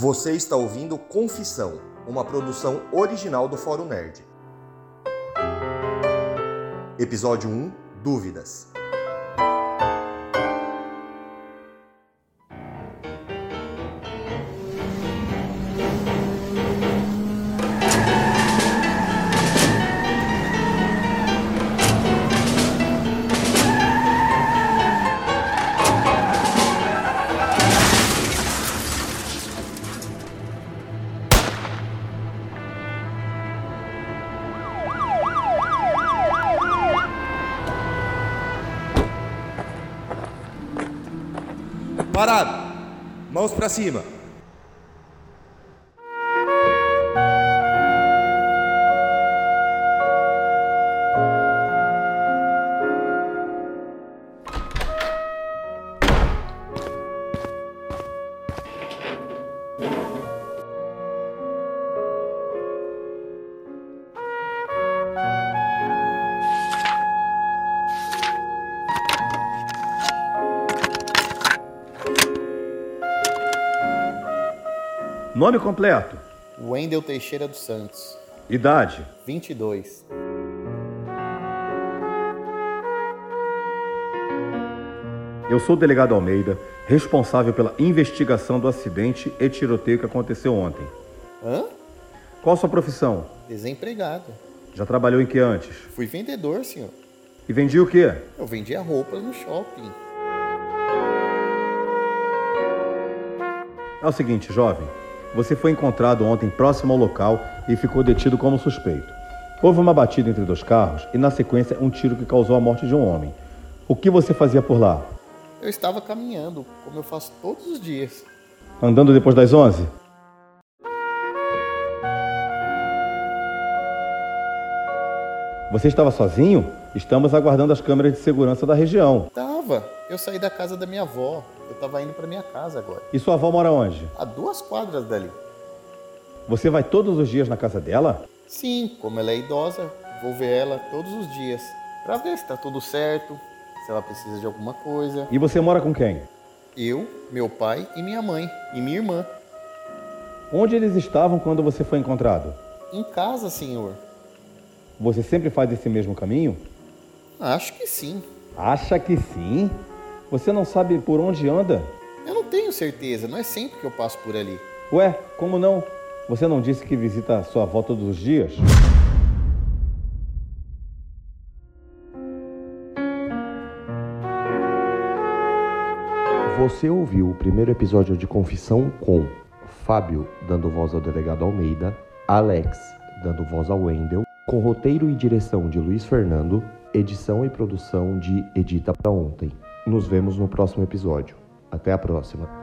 Você está ouvindo Confissão, uma produção original do Fórum Nerd. Episódio 1 Dúvidas. Parado! Mãos para cima! Nome completo. Wendel Teixeira dos Santos, Idade. 22. Eu sou o delegado Almeida, responsável pela investigação do acidente e tiroteio que aconteceu ontem. Hã? Qual a sua profissão? Desempregado. Já trabalhou em que antes? Fui vendedor, senhor. E vendia o quê? Eu vendia roupas no shopping. É o seguinte, jovem. Você foi encontrado ontem próximo ao local e ficou detido como suspeito. Houve uma batida entre dois carros e, na sequência, um tiro que causou a morte de um homem. O que você fazia por lá? Eu estava caminhando, como eu faço todos os dias. Andando depois das 11? Você estava sozinho? Estamos aguardando as câmeras de segurança da região. Eu saí da casa da minha avó. Eu tava indo pra minha casa agora. E sua avó mora onde? A duas quadras dali. Você vai todos os dias na casa dela? Sim, como ela é idosa, vou ver ela todos os dias. Pra ver se tá tudo certo, se ela precisa de alguma coisa. E você mora com quem? Eu, meu pai e minha mãe. E minha irmã. Onde eles estavam quando você foi encontrado? Em casa, senhor. Você sempre faz esse mesmo caminho? Acho que sim. Acha que sim? Você não sabe por onde anda? Eu não tenho certeza, não é sempre que eu passo por ali. Ué, como não? Você não disse que visita sua avó todos os dias? Você ouviu o primeiro episódio de Confissão com Fábio dando voz ao delegado Almeida, Alex dando voz ao Wendel, com roteiro e direção de Luiz Fernando, edição e produção de Edita pra Ontem. Nos vemos no próximo episódio. Até a próxima.